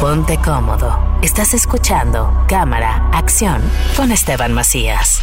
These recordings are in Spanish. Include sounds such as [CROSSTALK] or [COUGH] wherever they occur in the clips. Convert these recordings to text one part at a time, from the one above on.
Ponte cómodo. Estás escuchando Cámara, Acción con Esteban Macías.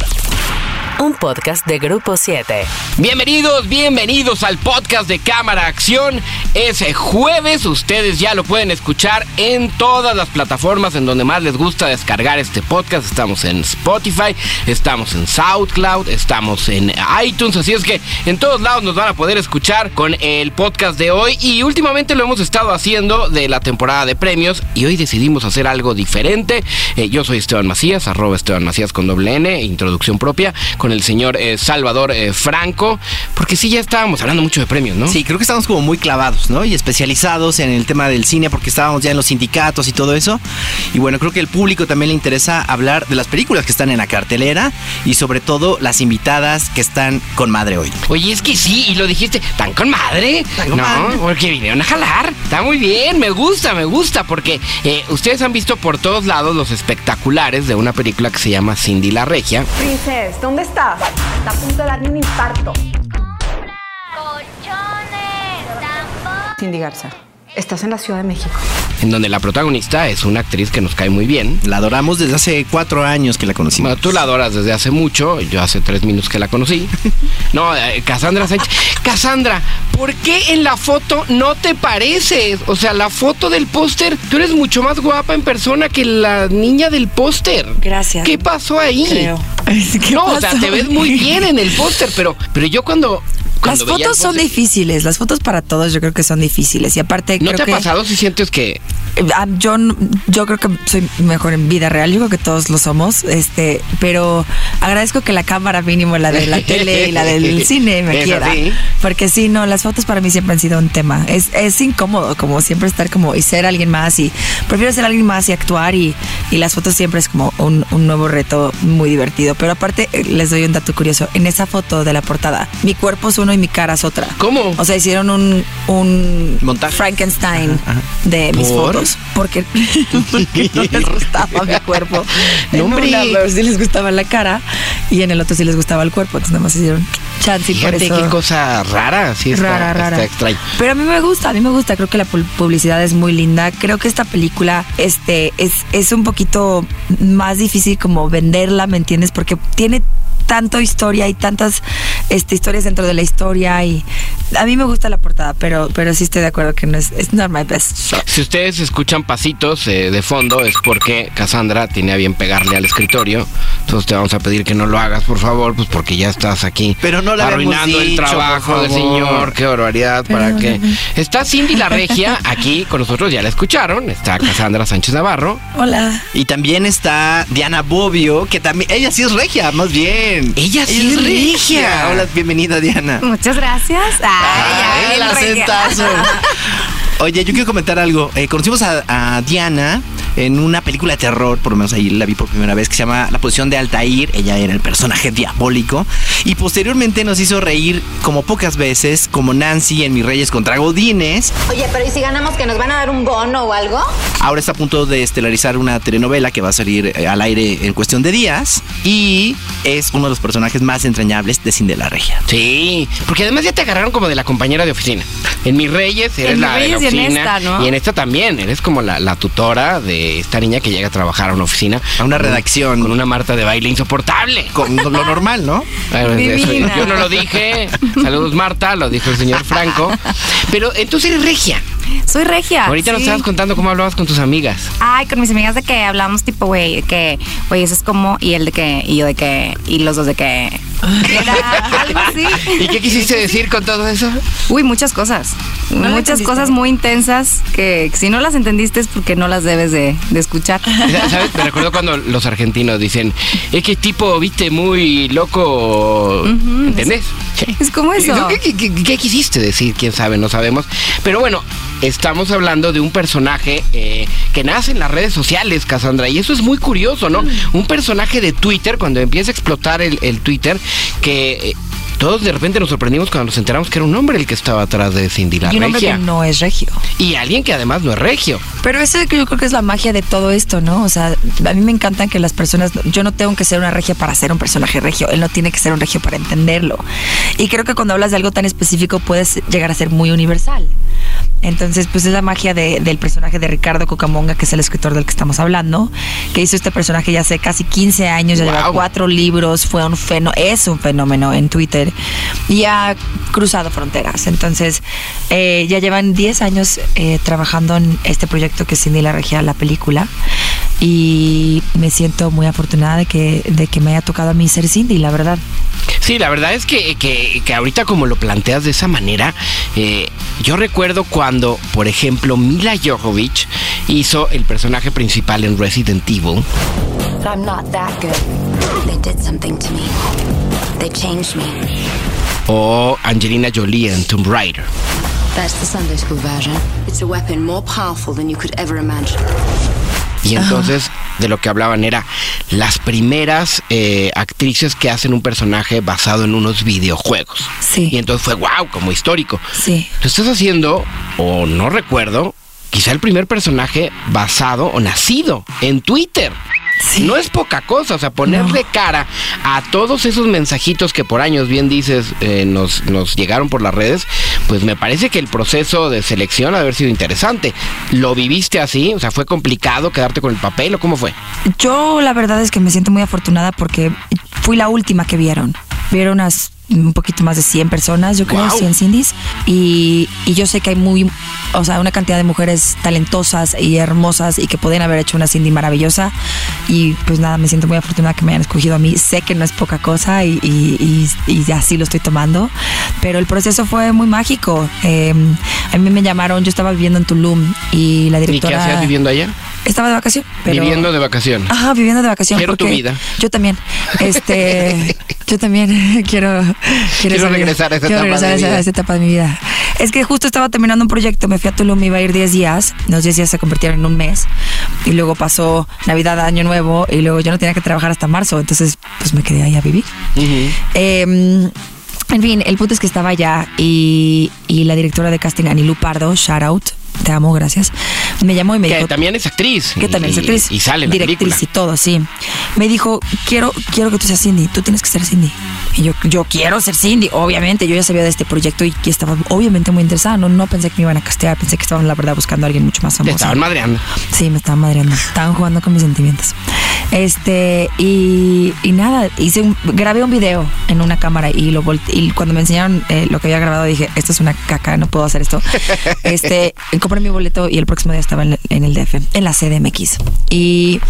Un podcast de Grupo 7. Bienvenidos, bienvenidos al podcast de Cámara Acción. Es jueves, ustedes ya lo pueden escuchar en todas las plataformas en donde más les gusta descargar este podcast. Estamos en Spotify, estamos en SoundCloud, estamos en iTunes, así es que en todos lados nos van a poder escuchar con el podcast de hoy. Y últimamente lo hemos estado haciendo de la temporada de premios y hoy decidimos hacer algo diferente. Eh, yo soy Esteban Macías, arroba Esteban Macías con doble N, introducción propia con el señor eh, Salvador eh, Franco, porque sí, ya estábamos hablando mucho de premios, ¿no? Sí, creo que estamos como muy clavados, ¿no? Y especializados en el tema del cine, porque estábamos ya en los sindicatos y todo eso. Y bueno, creo que al público también le interesa hablar de las películas que están en la cartelera y sobre todo las invitadas que están con madre hoy. Oye, es que sí, y lo dijiste, ¿tan con madre? con no, madre. porque vinieron a jalar. Está muy bien, me gusta, me gusta, porque eh, ustedes han visto por todos lados los espectaculares de una película que se llama Cindy la Regia. Princess, ¿dónde estás? Está a punto de darme un infarto. Cindy Garza, estás en la Ciudad de México. En donde la protagonista es una actriz que nos cae muy bien. La adoramos desde hace cuatro años que la conocimos. Bueno, tú la adoras desde hace mucho, yo hace tres minutos que la conocí. [LAUGHS] No, eh, Cassandra Sánchez. Cassandra, ¿por qué en la foto no te pareces? O sea, la foto del póster, tú eres mucho más guapa en persona que la niña del póster. Gracias. ¿Qué pasó ahí? Creo. ¿Qué No, o sea, pasó? te ves muy bien en el póster, pero, pero yo cuando... Las cuando el fotos son difíciles, las fotos para todos yo creo que son difíciles y aparte ¿No creo te ha que pasado si sientes que ah, yo yo creo que soy mejor en vida real, yo creo que todos lo somos, este, pero agradezco que la cámara mínimo la de la [LAUGHS] tele y la del cine me quiera, así. porque sí, no, las fotos para mí siempre han sido un tema. Es, es incómodo como siempre estar como y ser alguien más y prefiero ser alguien más y actuar y, y las fotos siempre es como un, un nuevo reto muy divertido, pero aparte eh, les doy un dato curioso, en esa foto de la portada, mi cuerpo es uno y mi cara es otra. ¿Cómo? O sea, hicieron un, un Montaje. Frankenstein de mis ¿Por? fotos. Porque, [LAUGHS] porque no les gustaba mi cuerpo. No, en una sí les gustaba la cara y en el otro sí les gustaba el cuerpo. Entonces nada más hicieron chance y por eso. qué cosa rara, sí está, rara, está rara. extraño. Pero a mí me gusta, a mí me gusta. Creo que la pu- publicidad es muy linda. Creo que esta película este, es, es un poquito más difícil como venderla, ¿me entiendes? Porque tiene tanto historia y tantas este, historias dentro de la historia y a mí me gusta la portada, pero, pero sí estoy de acuerdo que no es it's not my best shot. Si ustedes escuchan pasitos eh, de fondo es porque Cassandra tiene a bien pegarle al escritorio. Entonces te vamos a pedir que no lo hagas, por favor, pues porque ya estás aquí Pero no arruinando el trabajo del señor. Qué barbaridad para que está Cindy la Regia aquí con nosotros, ya la escucharon. Está Cassandra Sánchez Navarro. Hola. Y también está Diana Bobbio, que también, ella sí es regia, más bien. Ella sí es regia. Hola, bienvenida Diana. Muchas gracias. Ay, Ay, ay, el acentazo. [LAUGHS] Oye, yo quiero comentar algo. Eh, conocimos a, a Diana en una película de terror, por lo menos ahí la vi por primera vez, que se llama La posición de Altair. Ella era el personaje diabólico. Y posteriormente nos hizo reír como pocas veces, como Nancy en Mis Reyes contra Godines. Oye, pero ¿y si ganamos que nos van a dar un bono o algo? Ahora está a punto de estelarizar una telenovela que va a salir eh, al aire en cuestión de días. Y es uno de los personajes más entrañables de Cindy la Regia. Sí, porque además ya te agarraron como de la compañera de oficina. En Mis Reyes eres En la Mis de la Reyes y en esta, ¿no? Y en esta también, eres como la, la tutora de esta niña que llega a trabajar a una oficina. A una redacción. Con una Marta de baile insoportable. Con lo normal, ¿no? Divina. yo no lo dije. Saludos, Marta, lo dijo el señor Franco. Pero entonces eres regia. Soy regia. Ahorita nos estabas contando cómo hablabas con tus amigas. Ay, con mis amigas de que hablamos tipo, güey, que, oye, eso es como, y él de que, y yo de que, y los dos de que. Era [LAUGHS] algo así. ¿Y qué quisiste decir con todo eso? Uy, muchas cosas. muchas cosas muy intensas que si no las entendiste es porque no las debes de, de escuchar. [LAUGHS] ¿Sabes? Me recuerdo cuando los argentinos dicen, es que tipo, viste, muy loco. ¿Entendés? Es como eso. ¿Qué, qué- qué- qué quisiste decir? ¿Quién sabe? No sabemos. Pero bueno, estamos hablando de un personaje eh, que nace en las redes sociales, Cassandra, y eso es muy curioso, ¿no? Un personaje de Twitter, cuando empieza a explotar el, el Twitter, que... todos de repente nos sorprendimos cuando nos enteramos que era un hombre el que estaba atrás de Cindy la y un hombre que no es regio. Y alguien que además no es regio. Pero eso yo creo que es la magia de todo esto, ¿no? O sea, a mí me encantan que las personas, yo no tengo que ser una regia para ser un personaje regio, él no tiene que ser un regio para entenderlo. Y creo que cuando hablas de algo tan específico puedes llegar a ser muy universal. Entonces, pues es la magia de- del personaje de Ricardo Cucamonga, que es el escritor del que estamos hablando, que hizo este personaje ya hace casi 15 años, ya lleva cuatro libros, fue un fenómeno, es un fenómeno en Twitter y ha cruzado fronteras. Entonces, eh, ya llevan 10 años eh, trabajando en este proyecto que es Cindy la Regia, la película. Y me siento muy afortunada de que, de que me haya tocado a mí ser Cindy, la verdad. Sí, la verdad es que, que- que ahorita como lo planteas de esa manera, eh, yo recuerdo cuando, por ejemplo, Mila Jovovich hizo el personaje principal en Resident Evil. But I'm not that good. They did something to me. They changed me. o Angelina Jolie en Tomb Raider. That's the Sunday school version. It's a weapon more powerful than you could ever imagine. Y entonces de lo que hablaban era las primeras eh, actrices que hacen un personaje basado en unos videojuegos. Sí. Y entonces fue wow, como histórico. Sí. Lo estás haciendo, o no recuerdo, quizá el primer personaje basado o nacido en Twitter. Sí. No es poca cosa, o sea, ponerle cara a todos esos mensajitos que por años, bien dices, eh, nos, nos llegaron por las redes, pues me parece que el proceso de selección ha de haber sido interesante. ¿Lo viviste así? O sea, ¿fue complicado quedarte con el papel o cómo fue? Yo la verdad es que me siento muy afortunada porque fui la última que vieron. Vieron unas un poquito más de 100 personas, yo creo, Guau. 100 Cindy's. Y, y yo sé que hay muy, o sea, una cantidad de mujeres talentosas y hermosas y que pueden haber hecho una Cindy maravillosa. Y pues nada, me siento muy afortunada que me hayan escogido a mí. Sé que no es poca cosa y, y, y, así lo estoy tomando. Pero el proceso fue muy mágico. Eh, a mí me llamaron, yo estaba viviendo en Tulum y la ¿Y qué directora... hacías viviendo allá? Estaba de vacación. pero- Viviendo de vacación. Ajá, viviendo de vacación. Quiero tu vida. Yo también. Este, [LAUGHS] yo también [LAUGHS] quiero, [LAUGHS] Quiero regresar a esa quiero etapa regresar de a esa- vida. a esa etapa de mi vida. Es que justo estaba terminando un proyecto, me fui a Tulum, iba a ir 10 días, los 10 días se convirtieron en un mes, y luego pasó Navidad, Año Nuevo, y luego yo no tenía que trabajar hasta marzo, entonces pues me quedé ahí a vivir. Eh, en fin, el punto es que estaba allá y, y la directora de casting, Anilu Pardo, shout out, te amo, gracias, me llamó y me Que dijo... también es actriz. que también es actriz. Y sale en la Directriz película. y todo, sí. Me dijo, quiero, quiero que tú seas Cindy, tú tienes que ser Cindy. Y yo, yo quiero ser Cindy, obviamente. Yo ya sabía de este proyecto y que estaba obviamente muy interesada. No, no pensé que me iban a castear, pensé que estaban, la verdad, buscando a alguien mucho más Te famoso. estaban madreando. Sí, me estaban madreando. Estaban jugando con mis sentimientos. Este, y, y nada, hice un- grabé un video en una cámara y lo volte- y cuando me enseñaron eh, lo que había grabado dije, esto es una caca, no puedo hacer esto. [LAUGHS] Este, compré mi boleto y el próximo día estaba en, el DF, en la CDMX. Y,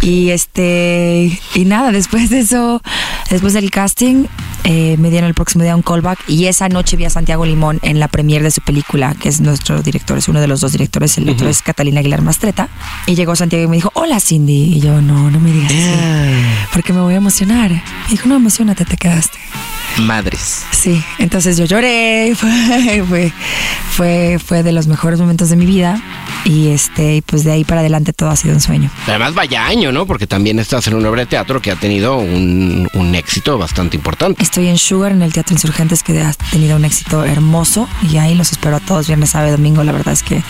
y este, y nada, después de eso, después del casting, eh, me dieron el próximo día un callback y esa noche vi a Santiago Limón en la premiere de su película, que es nuestro director, es uno de los dos directores, el otro es Catalina Aguilar Mastreta. Y llegó Santiago y me dijo, hola Cindy. Y yo, no, no me digas así, porque me voy a emocionar. Me dijo, no, emocionate, te quedaste. Madres. Sí, entonces yo lloré, [LAUGHS] fue, fue, fue, fue de los mejores momentos de mi vida y este, y pues de ahí para adelante todo ha sido un sueño. Además, vaya año, ¿no? Porque también estás en una obra de teatro que ha tenido un, un éxito bastante importante. Estoy en Sugar, en el Teatro Insurgentes, que ha tenido un éxito hermoso y ahí los espero a todos viernes, sábado, domingo. La verdad es que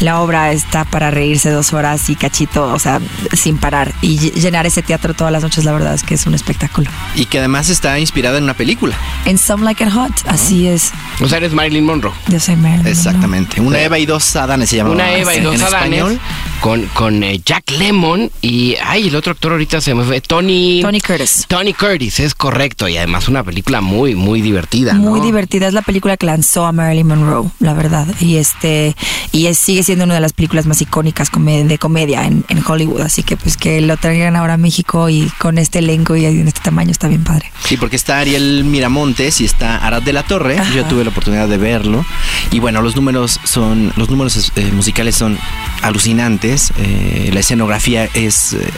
la obra está para reírse dos horas y cachito, o sea, sin parar. Y ll- llenar ese teatro todas las noches, la verdad es que es un espectáculo. Y que además está inspirada en una película. En Some Like It Hot, así es. O sea, eres Marilyn Monroe. Yo soy Marilyn. Monroe. Exactamente. Una Eva y dos Adanes se llama. Una Eva y en dos español. Con, con eh, Jack Lemon y, ay, el otro actor ahorita se me fue, Tony... Tony Curtis. Tony Curtis, es correcto. Y además una película muy, muy divertida, ¿no? Muy divertida, es la película que lanzó a Marilyn Monroe, la verdad. Y este y es, sigue siendo una de las películas más icónicas de comedia en, en Hollywood. Así que pues que lo traigan ahora a México y con este elenco y en este tamaño está bien padre. Sí, porque está Ariel Miramontes y está Arad de la Torre. Yo tuve la oportunidad de verlo. Y bueno, los números son, los números eh, musicales son alucinantes. Eh, la escenografía es, eh,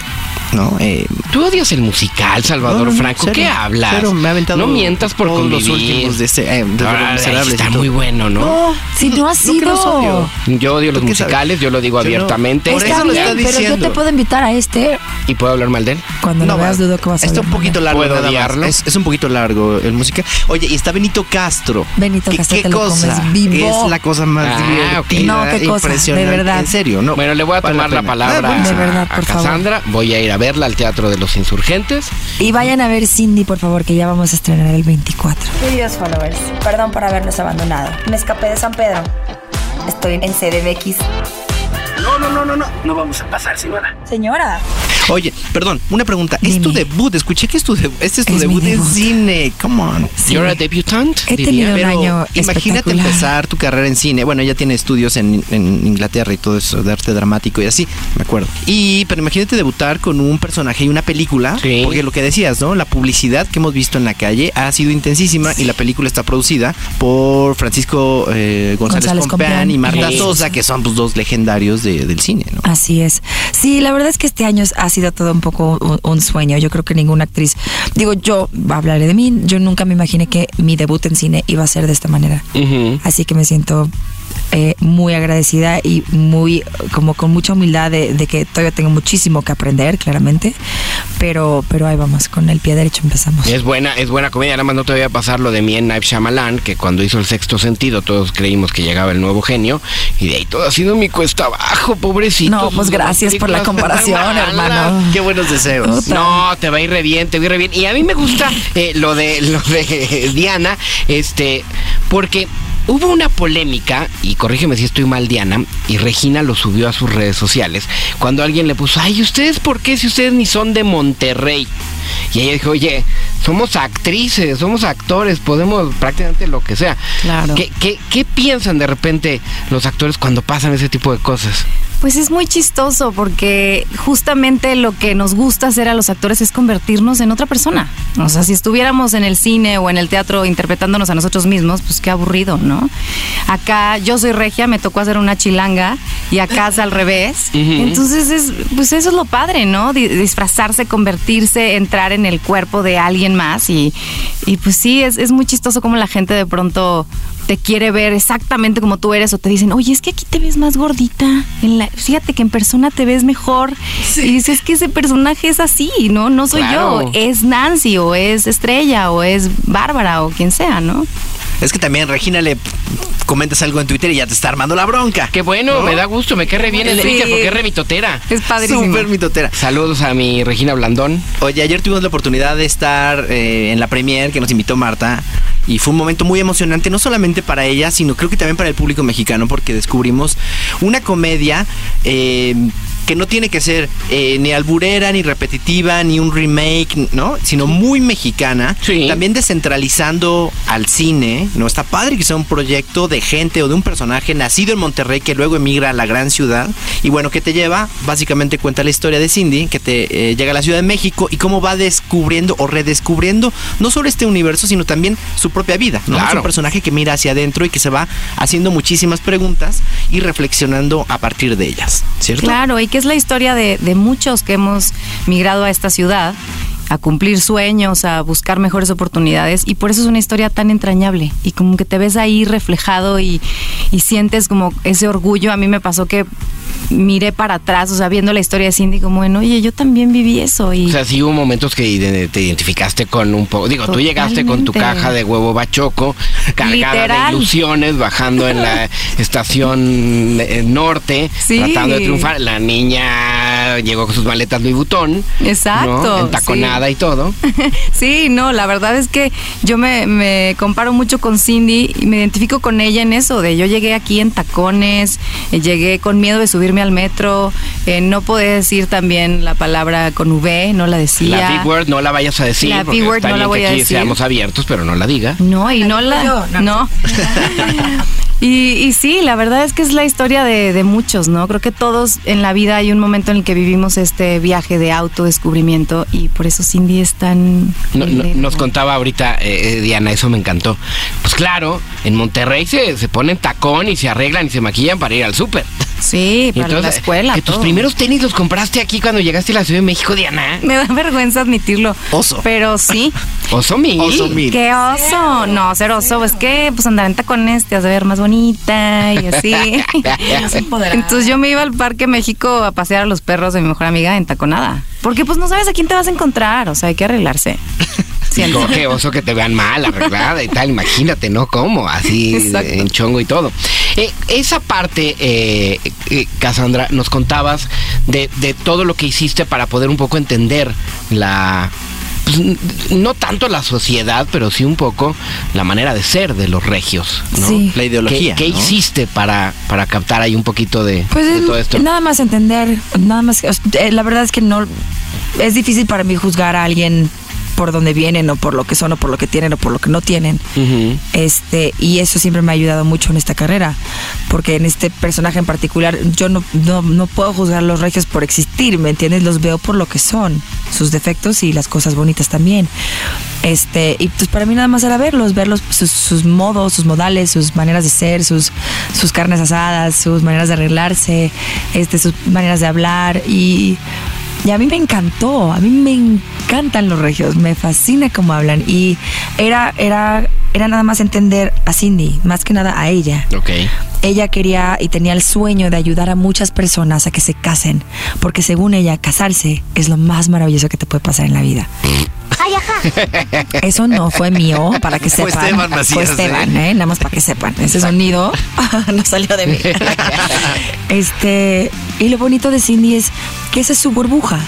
¿no? Eh, Tú odias el musical, Salvador no, no, no, Franco. cero, ¿Qué hablas? cero, me ha aventado no mientas por todos los últimos de ese, eh, de Ah, Los Miserables está muy bueno, ¿no? No, Si no ha sido. odio. Yo odio los musicales, yo lo digo Yo no. abiertamente. Por eso lo está pero yo diciendo. te puedo invitar a este ¿Y puedo hablar mal de él? cuando No, lo veas dudo que vas a Está un poquito largo. ¿Puedo odiarlo? Es, es un poquito largo el música. Oye, y está Benito Castro. Benito ¿Qué, Castro qué te lo cosa? comes vivo. Es la cosa más Ah, divertida. No, qué cosa, de impresionante. verdad. En serio, ¿no? Bueno, le voy a Vale tomar la, palabra Ah, verdad, a por favor. Cassandra. Voy a ir a verla al Teatro de los Insurgentes. Y vayan a ver Cindy, por favor, que ya vamos a estrenar el 24. Queridos followers, perdón por haberlos abandonado. Me escapé de San Pedro. Estoy en CDMX. No, no, no, no, no. No vamos a pasar, señora. Señora. Oye, perdón, una pregunta. Es tu Dime. debut. Escuché que es tu debut. Este es tu Es mi debut en cine. Come on. Sí. You're a debutante, He diría. tenido un Pero año imagínate empezar tu carrera en cine. Bueno, ella tiene estudios en, en Inglaterra y todo eso de arte dramático y así, me acuerdo. Y, pero imagínate debutar con un personaje y una película. Sí. Porque lo que decías, ¿no? La publicidad que hemos visto en la calle ha sido intensísima y la película está producida por Francisco eh, González, González Compeán Compeán. y Marta Sí. Sosa, que son pues, dos legendarios de- del cine, ¿no? Así es. Sí, la verdad es que este año ha sido todo un poco un, un sueño. Yo creo que ninguna actriz, digo, yo hablaré de mí, yo nunca me imaginé que mi debut en cine iba a ser de esta manera. Ujú. Así que me siento eh, muy agradecida y muy, como con mucha humildad de, de que todavía tengo muchísimo que aprender, claramente. Pero, pero ahí vamos, con el pie derecho empezamos. Es buena, es buena comedia, nada más no te voy a pasar lo de mi Night Shyamalan, que cuando hizo el sexto sentido todos creímos que llegaba el nuevo genio, y de ahí todo ha sido mi cuesta abajo, pobrecito. No, pues gracias por la comparación, hermano. Qué buenos deseos. Puta. No, te va a ir re bien, te va a ir re bien. Y a mí me gusta eh, lo de [LAUGHS] lo de Diana, este, porque hubo una polémica, y corrígeme si estoy mal, Diana, y Regina lo subió a sus redes sociales, cuando alguien le puso, ay, ¿ustedes por qué si ustedes ni son de Monterrey? Y ella dijo, oye, somos actrices, somos actores, podemos prácticamente lo que sea. Claro. ¿Qué, qué, qué piensan de repente los actores cuando pasan ese tipo de cosas? Pues es muy chistoso porque justamente lo que nos gusta hacer a los actores es convertirnos en otra persona. O sea, si estuviéramos en el cine o en el teatro interpretándonos a nosotros mismos, pues qué aburrido, ¿no? Acá yo soy regia, me tocó hacer una chilanga y acá es al revés. [LAUGHS] Entonces, es, pues eso es lo padre, ¿no? Di- disfrazarse, convertirse, entrar en el cuerpo de alguien más y, y pues sí, es, es muy chistoso como la gente de pronto te quiere ver exactamente como tú eres o te dicen, oye, es que aquí te ves más gordita. En la, fíjate que en persona te ves mejor. Y dices, es que ese personaje es así, ¿no? No soy Claro. yo, es Nancy o es Estrella o es Bárbara o quien sea, ¿no? Es que también Regina le comentas algo en Twitter y ya te está armando la bronca. Qué bueno, me da gusto, me cae re bien el Sí. Twitter porque es re mitotera. Es padrísimo. Súper mitotera. Saludos a mi Regina Blandón. Oye, ayer tuvimos la oportunidad de estar eh, en la premier que nos invitó Marta y fue un momento muy emocionante, no solamente para ella, sino creo que también para el público mexicano, porque descubrimos una comedia eh, que no tiene que ser eh, ni alburera, ni repetitiva, ni un remake, ¿no? Sino muy mexicana. Sí. También descentralizando al cine, ¿no? Está padre que sea un proyecto de gente o de un personaje nacido en Monterrey que luego emigra a la gran ciudad. Y bueno, que te lleva, básicamente cuenta la historia de Cindy, que te eh, llega a la Ciudad de México y cómo va descubriendo o redescubriendo no solo este universo, sino también su propia vida. ¿no? Claro. Es un personaje que mira hacia adentro y que se va haciendo muchísimas preguntas y reflexionando a partir de ellas, ¿cierto? Claro, y que es la historia de, muchos que hemos migrado a esta ciudad a cumplir sueños, a buscar mejores oportunidades y por eso es una historia tan entrañable y como que te ves ahí reflejado y, y sientes como ese orgullo. A mí me pasó que miré para atrás, o sea, viendo la historia de Cindy como, bueno, oye, yo también viví eso y O sea, sí hubo momentos que te identificaste con un poco. Digo, tú llegaste con tu caja de huevo bachoco, cargada Literal. de ilusiones, bajando en la [LAUGHS] estación eh, norte, Sí. tratando de triunfar. La niña llegó con sus maletas Louis Vuitton. Exacto, ¿no? Entaconada y todo. [LAUGHS] Sí, no, la verdad es que yo me, me comparo mucho con Cindy y me identifico con ella en eso, de yo llegué aquí en tacones, eh, llegué con miedo de subirme al metro, eh, no podía decir también la palabra con V, no la decía. La Big Word no la vayas a decir. La Big Word no la voy que a decir. seamos abiertos, pero no la diga. No, y no la... No. [LAUGHS] Y, y sí, la verdad es que es la historia de, de muchos, ¿no? Creo que todos en la vida hay un momento en el que vivimos este viaje de autodescubrimiento y por eso Cindy es tan... No- no- libre. nos contaba ahorita eh, eh, Diana, eso me encantó. Pues claro, en Monterrey se, se ponen tacón y se arreglan y se maquillan para ir al súper. Sí, [LAUGHS] para la Entonces, escuela. Que tus primeros tenis los compraste aquí cuando llegaste a la Ciudad de México, Diana. Me da vergüenza admitirlo. Oso. Pero sí. Oso mil. Oso mil. ¿Qué oso? No, ser oso. Es que pues andar en tacones te hace ver más bonita y así. [LAUGHS] Entonces yo me iba al Parque México a pasear a los perros de mi mejor amiga en taconada. Porque pues no sabes a quién te vas a encontrar. O sea, hay que arreglarse. [LAUGHS] Como que oso que te vean mal, arreglada y tal. Imagínate, ¿no? ¿Cómo? Así Exacto. en chongo y todo. Eh, esa parte, eh, eh, Cassandra, nos contabas de, de todo lo que hiciste para poder un poco entender la pues, no tanto la sociedad, pero sí un poco la manera de ser de los regios, ¿no? Sí. La ideología, ¿Qué, qué ¿no? hiciste para, para captar ahí un poquito de, Pues de es- todo esto? nada más entender, nada más. eh, La verdad es que no. Es difícil para mí juzgar a alguien por dónde vienen o por lo que son o por lo que tienen o por lo que no tienen. Ujú. Este, y eso siempre me ha ayudado mucho en esta carrera, porque en este personaje en particular yo no, no, no puedo juzgar a los regios por existir, ¿me entiendes? Los veo por lo que son, sus defectos y las cosas bonitas también. Este, y pues para mí nada más era verlos, verlos, sus, sus modos, sus modales, sus maneras de ser, sus, sus carnes asadas, sus maneras de arreglarse, este, sus maneras de hablar y y a mí me encantó, a mí me encantan los regios, me fascina cómo hablan. Y era, era, era nada más entender a Cindy, más que nada a ella. Ok. Ella quería y tenía el sueño de ayudar a muchas personas a que se casen, porque según ella, casarse es lo más maravilloso que te puede pasar en la vida. [LAUGHS] Ay, ajá. Eso no fue mío, para que Fue sepan. Esteban Macías, Fue Esteban, ¿eh? Nada más para que sepan. Ese sonido [LAUGHS] no salió de mí. [LAUGHS] este, y lo bonito de Cindy es que esa es su burbuja.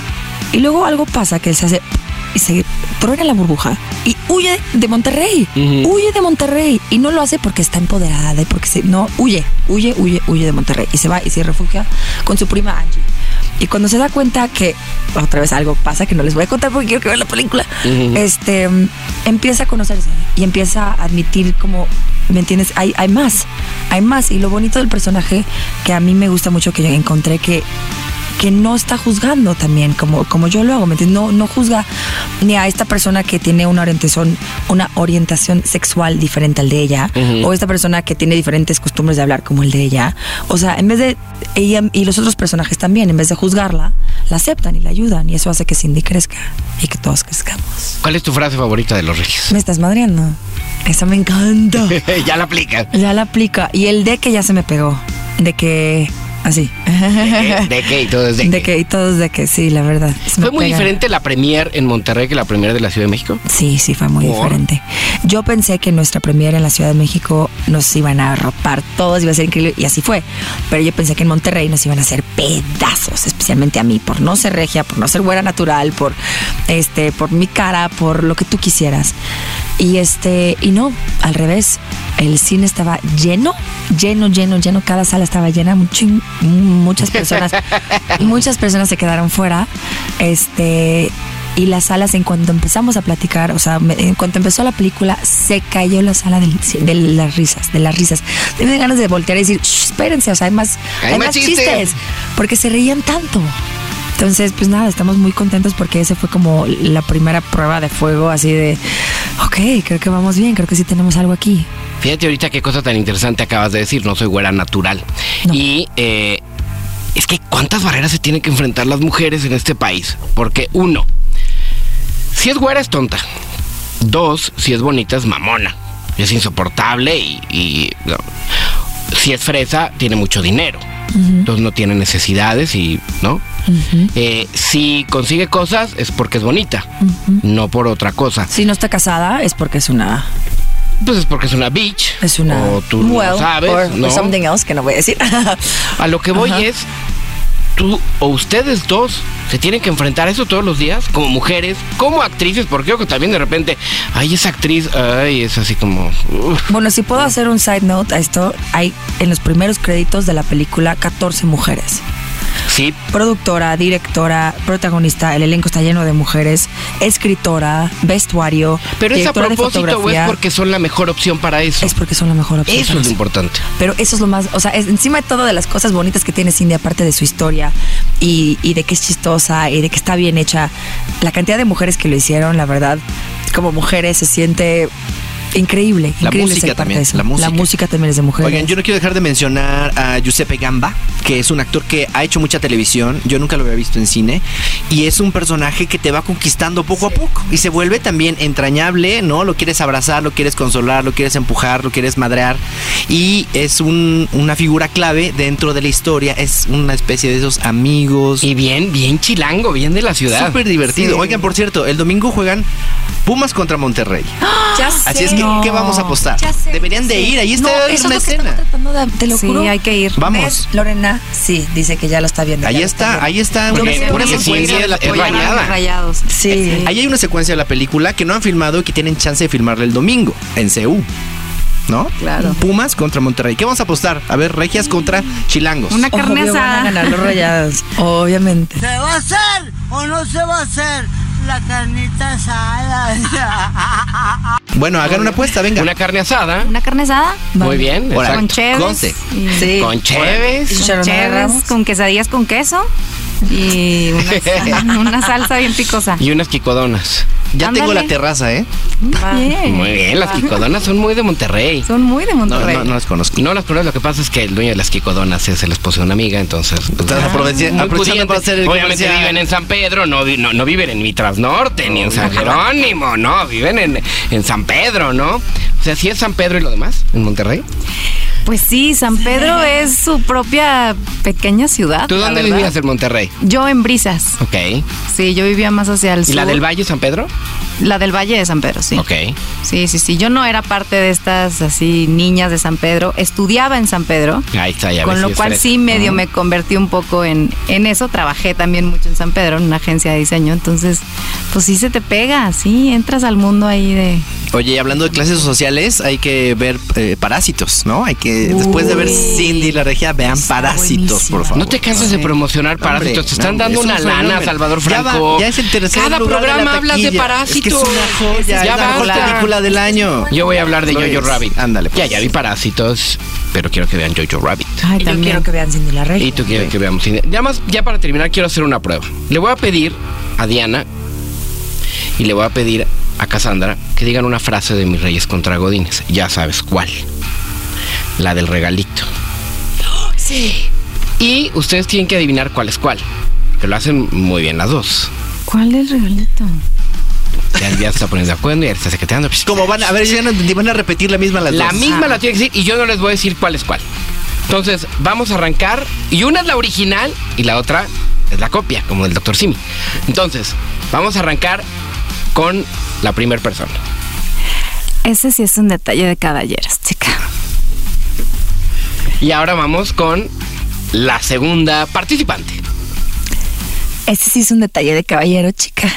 Y luego algo pasa que él se hace y se truena la burbuja y huye de Monterrey. Huye de Monterrey. Y no lo hace porque está empoderada y porque se. No, huye, huye, huye, huye de Monterrey. Y se va y se refugia con su prima Angie. Y cuando se da cuenta que otra vez algo pasa que no les voy a contar porque quiero que vean la película, este empieza a conocerse y empieza a admitir como, ¿me entiendes? Hay, hay más, hay más. Y lo bonito del personaje que a mí me gusta mucho que yo encontré que que no está juzgando también como, como yo lo hago, ¿me entiendes? No, no juzga ni a esta persona que tiene una orientación, una orientación sexual diferente al de ella, Ujú. o esta persona que tiene diferentes costumbres de hablar como el de ella. O sea, en vez de ella y los otros personajes también, en vez de juzgarla, la aceptan y la ayudan, y eso hace que Cindy crezca y que todos crezcamos. ¿Cuál es tu frase favorita de los regios? Me estás madreando. Esa me encanta. [LAUGHS] ya la aplicas. ya la aplica. Y el de que ya se me pegó. De que. Así. ¿De, de qué? Y todo es de, De qué. que, y todos de que, sí, la verdad. ¿Fue muy pega. diferente la premier en Monterrey que la premier de la Ciudad de México? Sí, sí, fue muy ¿Por? diferente. Yo pensé que nuestra premiere en la Ciudad de México nos iban a arropar todos, iba a ser increíble, y así fue. Pero yo pensé que en Monterrey nos iban a hacer pedazos, especialmente a mí, por no ser regia, por no ser güera natural, por este, por mi cara, por lo que tú quisieras. Y este, y no, al revés. El cine estaba lleno, lleno, lleno, lleno. Cada sala estaba llena. mucho- muchas personas, [LAUGHS] muchas personas se quedaron fuera. Este, y las salas, en cuanto empezamos a platicar, o sea, en cuanto empezó la película, se cayó la sala del- de las risas, de las risas. Tenía ganas de voltear y decir, "Shh, espérense, o sea, hay más, Hay hay más más chistes". chistes. Porque se reían tanto. Entonces, pues nada, estamos muy contentos porque ese fue como la primera prueba de fuego, así de, ok, creo que vamos bien, creo que sí tenemos algo aquí. Fíjate ahorita qué cosa tan interesante acabas de decir, no soy güera natural. No. Y eh, es que cuántas barreras se tienen que enfrentar las mujeres en este país. Porque uno, si es güera es tonta. Dos, si es bonita es mamona. Es insoportable y, y, no. si es fresa tiene mucho dinero. Entonces no tiene necesidades y, ¿no? Eh, si consigue cosas es porque es bonita, no por otra cosa. Si no está casada es porque es una, Pues es porque es una bitch. es una, O tú well, no sabes, or, or ¿no? something else que no voy a decir. A lo que voy Ajá. es, tú o ustedes dos se tienen que enfrentar a eso todos los días, como mujeres, como actrices, porque creo que también de repente, ay, esa actriz, ay, es así como... uf. Bueno, si puedo hacer un side note a esto, hay en los primeros créditos de la película 14 mujeres. Sí, Productora, directora, protagonista, el elenco está lleno de mujeres, escritora, vestuario, pero es a propósito o es fotografía. porque son la mejor opción para eso. Es porque son la mejor opción. Eso es lo importante. Pero eso es lo más, o sea, es encima de todo de las cosas bonitas que tiene Cindy, aparte de su historia y, y de que es chistosa y de que está bien hecha, la cantidad de mujeres que lo hicieron, la verdad, como mujeres se siente increíble. La increíble música también, de eso. la música. también es de mujeres. Oigan, yo no quiero dejar de mencionar a Giuseppe Gamba, que es un actor que ha hecho mucha televisión. Yo nunca lo había visto en cine. Y es un personaje que te va conquistando poco a poco. Y se vuelve también entrañable, ¿no? Lo quieres abrazar, lo quieres consolar, lo quieres empujar, lo quieres madrear. Y es un- una figura clave dentro de la historia. Es una especie de esos amigos. Y bien, bien chilango, bien de la ciudad. Súper divertido. Sí. Oigan, por cierto, el domingo juegan Pumas contra Monterrey. Ya sé. Así es ¿qué vamos a apostar? Ya sé, Deberían de ir, ahí está No, eso una es lo que escena. de- te lo Sí, juro. hay que ir. Vamos. ¿Ves? Lorena, sí, dice que ya lo está viendo. Ahí está está, viendo. ahí está Porque- una, secuencia es- de la película. Rayados. Sí. Ahí hay una secuencia de la película que no han filmado y que tienen chance de filmarla el domingo en CU. ¿No? Claro. Pumas contra Monterrey. ¿Qué vamos a apostar? A ver, Regias contra Chilangos. Una carne Obvio van a asada. ganar los rayados, [LAUGHS] obviamente. ¿Se va a hacer o no se va a hacer la carnita asada? Bueno, hagan una apuesta, venga. Una carne asada. Una carne asada. Muy bien. Con cheves. Sí. Con cheves. Con cheves, con quesadillas con queso y una, [LAUGHS] una salsa bien picosa. Y unas quicodonas. ya tengo la terraza, ¿eh? Bien. Muy bien, las quicodonas son muy de Monterrey. Son muy de Monterrey. no, no las conozco. No las conozco, lo que pasa es que el dueño de las quicodonas es el esposo de una amiga, entonces... pues, aprovechando pudiente. para hacer el Obviamente comercial. viven en San Pedro, no, vi- no, no viven en Mitras Norte, ni en San Jerónimo, no, viven en, en San Pedro, ¿no? O sea, ¿sí es San Pedro y lo demás en Monterrey? Pues sí, San Pedro es su propia pequeña ciudad. ¿Tú dónde vivías en Monterrey? Yo en Brisas. Ok. Sí, yo vivía más hacia el sur. ¿Y la del Valle, San Pedro? La del Valle de San Pedro, sí. Ok. Sí, sí, sí. Yo no era parte de estas así niñas de San Pedro. Estudiaba en San Pedro. Ahí está, ya Con ves, lo cual sí medio me convertí un poco en, en eso. Trabajé también mucho en San Pedro, en una agencia de diseño. Entonces, pues sí se te pega, sí, entras al mundo ahí de... Oye, y hablando de clases sociales, hay que ver eh, Parásitos, ¿no? Hay que, después de ver Cindy y la regia, vean Parásitos, por favor. No te cansas de promocionar parásitos, te están dando una lana. Salvador Ya va, Franco. Ya, es el tercer Cada lugar de la programa hablas de parásitos. Es que es una joya, Ya es la basta. película del año. Yo voy a hablar de Lo Jojo es. Rabbit. Ándale, Ya, pues. ya vi parásitos, pero quiero que vean Jojo Rabbit. Ay, Y yo también. quiero que vean Cindy la Regia. Y tú quieres que veamos cine. Ya, más, ya para terminar, quiero hacer una prueba. Le voy a pedir a Diana y le voy a pedir a Cassandra que digan una frase de mis reyes contra Godines. Ya sabes cuál. La del regalito. Sí. Y ustedes tienen que adivinar cuál es cuál. Que lo hacen muy bien las dos. ¿Cuál es el regalito? Ya, ya se está poniendo de acuerdo, ya está secretando. Como van, a ver, ya no entendí, van a repetir la misma las La dos. misma Ah. la tiene que decir y yo no les voy a decir cuál es cuál. Entonces, vamos a arrancar. Y una es la original y la otra es la copia, como del Dr. Simi. Entonces, vamos a arrancar con la primera persona. Ese sí es un detalle de caballeros, chica. Y ahora vamos con la segunda participante. Ese sí es un detalle de caballero, chica.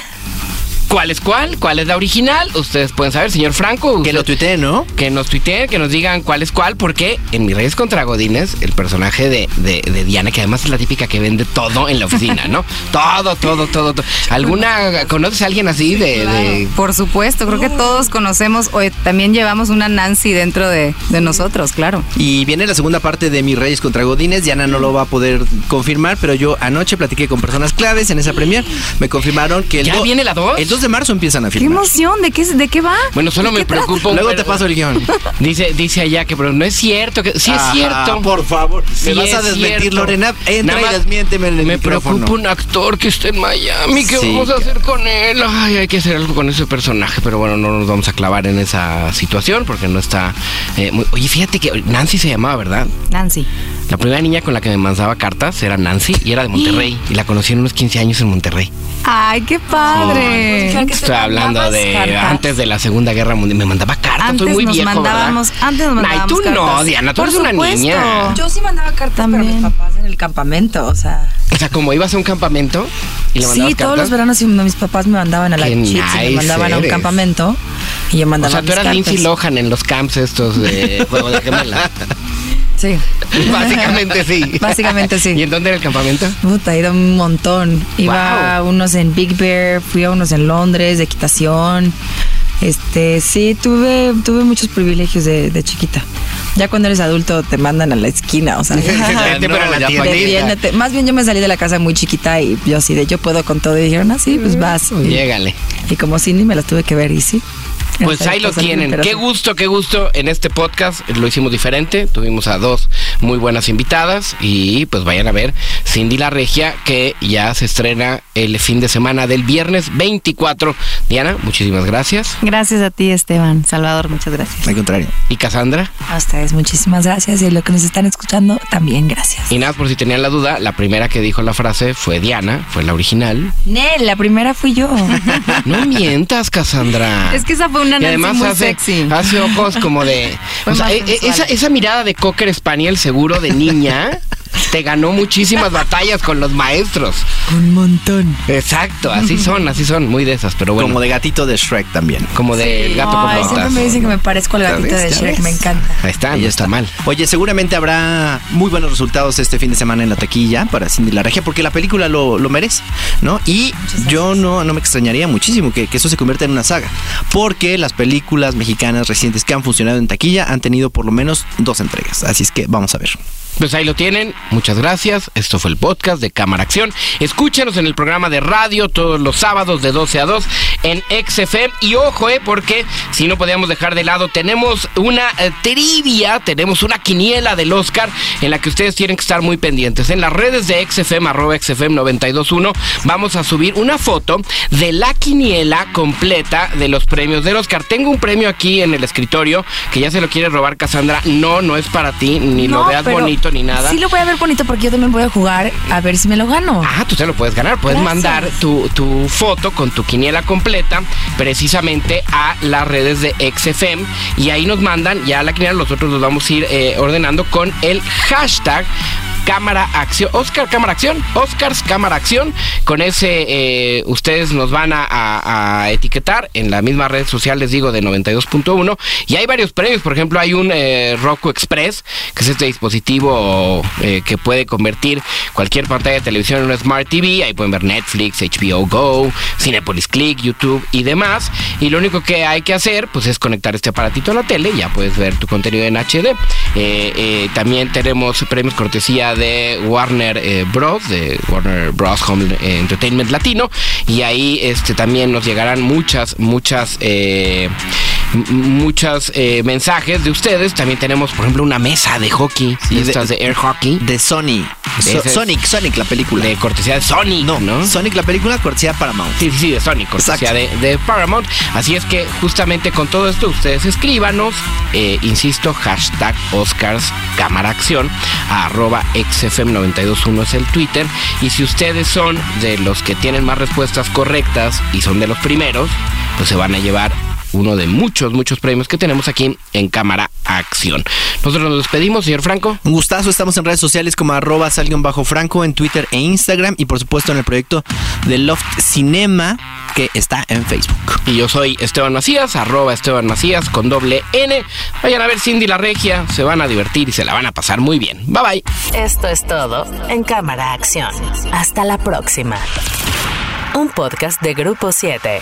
¿Cuál es cuál? ¿Cuál es la original? Ustedes pueden saber, señor Franco. Que lo tuitee, ¿no? que nos tuiteen, que nos digan cuál es cuál, porque en Mis Reyes contra Godines, el personaje de, de- de Diana, que además es la típica que vende todo en la oficina, ¿no? [LAUGHS] todo, todo, todo, todo. ¿Alguna, conoces a alguien así de, de- Por supuesto, creo que todos conocemos, o también llevamos una Nancy dentro de, de nosotros, claro. Y viene la segunda parte de Mis Reyes contra Godines. Diana no lo va a poder confirmar, pero yo anoche platiqué con personas claves en esa premier. Me confirmaron que el, ¿Ya do- viene la dos? el 2 de marzo empiezan a ¡Qué filmar. emoción! ¿De qué, de qué va? Bueno, solo ¿De me qué preocupo. Luego pero- te paso el guion. Dice, dice allá que, pero no es cierto. Que, sí es cierto. Por favor, Sí me vas a es desmentir, cierto. Lorena. Entra Nada y más desmiénteme en el Me micrófono. preocupa un actor que está en Miami. ¿Qué Sí, vamos a hacer con él? Ay, hay que hacer algo con ese personaje. Pero bueno, no nos vamos a clavar en esa situación porque no está. eh, muy- Oye, fíjate que Nancy se llamaba, ¿verdad? Nancy. La primera niña con la que me mandaba cartas era Nancy y era de [GASPS] Monterrey. Y la conocí en unos 15 años en Monterrey. ¡Ay, qué padre! Que te Estoy hablando de cartas. antes de la Segunda Guerra Mundial. Me mandaba cartas. Antes Soy muy nos viejo, mandábamos- ¿verdad? antes nos Ay, mandábamos tú no, cartas. Diana. Tú Por eres una supuesto. niña. Yo sí mandaba cartas, También. pero mis papás en el campamento, o sea. O sea, como ibas a un campamento y le mandabas Sí, todos cartas. los veranos mis papás me mandaban a la chips y nice me mandaban a un eres. campamento y yo O mandaba sea, tú eras Lindsay. Lohan en los camps estos de Juego de Gemela. [LAUGHS] Sí. [LAUGHS] Básicamente sí. [LAUGHS] Básicamente sí. ¿Y en dónde era el campamento? Puta, he ido un montón. Iba a unos en Big Bear, fui a unos en Londres de equitación. Este, sí, tuve, tuve muchos privilegios de, de chiquita. Ya cuando eres adulto te mandan a la esquina, o sea. [LAUGHS] Vete, la defiéndete. Más bien yo me salí de la casa muy chiquita y yo así de yo puedo con todo y dijeron, ah, sí, pues vas. Y, Llégale. y como Cindy me las tuve que ver y sí. Pues ahí lo tienen. Qué sí. gusto, qué gusto. En este podcast lo hicimos diferente. Tuvimos a dos muy buenas invitadas y pues vayan a ver Cindy la Regia que ya se estrena el fin de semana del viernes 24. Diana, muchísimas gracias. Gracias a ti, Esteban. Salvador, muchas gracias. Al contrario. ¿Y Cassandra? A ustedes muchísimas gracias y a lo que nos están escuchando también gracias. Y nada, por si tenían la duda, la primera que dijo la frase fue Diana, fue la original. Nel, la primera fui yo. [LAUGHS] No mientas, Cassandra. Es que esa fue una Y además muy hace, sexy. hace ojos como de... [LAUGHS] O sea, e- e- esa, esa mirada de cocker spaniel seguro de niña [LAUGHS] te ganó muchísimas [LAUGHS] batallas con los maestros. Un montón. Exacto, así son, así son, muy de esas, pero bueno. Como de gatito de Shrek también. Como de gato con Ay, siempre me dicen que me parezco al Ya gatito de ya Shrek, ves. me encanta. Ahí está, no está mal. Oye, seguramente habrá muy buenos resultados este fin de semana en la taquilla para Cindy la Regia, porque la película lo, lo merece, ¿no? Y yo no, no me extrañaría muchísimo que, que eso se convierta en una saga, porque las películas mexicanas recientes que han funcionado en taquilla han tenido por lo menos dos entregas. Así es que vamos a ver. Pues ahí lo tienen. Muchas gracias. Esto fue el podcast de Cámara Acción. Escúchenos en el programa de radio todos los sábados de 12 a 2 en XFM. Y ojo, eh, porque si no podíamos dejar de lado, tenemos una eh, trivia, tenemos una quiniela del Oscar en la que ustedes tienen que estar muy pendientes. En las redes de XFM, arroba XFM 921, vamos a subir una foto de la quiniela completa de los premios del Oscar. Tengo un premio aquí en el escritorio que ya se lo quiere robar Cassandra. No, no es para ti, ni lo veas pero bonito ni nada. Sí lo voy a ver bonito porque yo también voy a jugar a ver si me lo gano. Ah, tú te lo puedes ganar. Puedes Gracias. mandar tu, tu foto con tu quiniela completa precisamente a las redes de XFM y ahí nos mandan ya la quiniela. Nosotros los vamos a ir eh, ordenando con el hashtag Cámara Acción, Oscar Cámara Acción, Oscars Cámara Acción. Con ese eh, ustedes nos van a, etiquetar en la misma red social, les digo, de 92.1. Y hay varios premios, por ejemplo, hay un eh, Roku Express, que es este dispositivo eh, que puede convertir cualquier pantalla de televisión en una Smart TV. Ahí pueden ver Netflix, HBO Go, Cinepolis Click, YouTube y demás. Y lo único que hay que hacer, pues es conectar este aparatito a la tele y ya puedes ver tu contenido en HD. También tenemos premios cortesía de Warner eh, Bros, de Warner Bros Home eh, Entertainment Latino. Y ahí este, también nos llegarán muchas, muchas... eh, muchos eh, mensajes de ustedes. También tenemos, por ejemplo, una mesa de hockey, Sí, de de- estas de air hockey, De Sony. So- Ese es- Sonic, Sonic la película. de cortesía de Sony, no, ¿no? Sonic la película, cortesía Paramount. Sí, sí, de Sony, cortesía de, de Paramount. Así es que justamente con todo esto ustedes escríbanos, eh, insisto, hashtag Oscars Cámara Acción, arroba XFM921 es el Twitter. Y si ustedes son de los que tienen más respuestas correctas y son de los primeros, pues se van a llevar uno de muchos, muchos premios que tenemos aquí en Cámara Acción. Nosotros nos despedimos, señor Franco. Un gustazo, estamos en redes sociales como arroba bajo franco en Twitter e Instagram y por supuesto en el proyecto de Loft Cinema que está en Facebook. Y yo soy Esteban Macías, arroba Esteban Macías con doble N. Vayan a ver Cindy la Regia, se van a divertir y se la van a pasar muy bien. Bye bye. Esto es todo en Cámara Acción. Hasta la próxima. Un podcast de Grupo 7.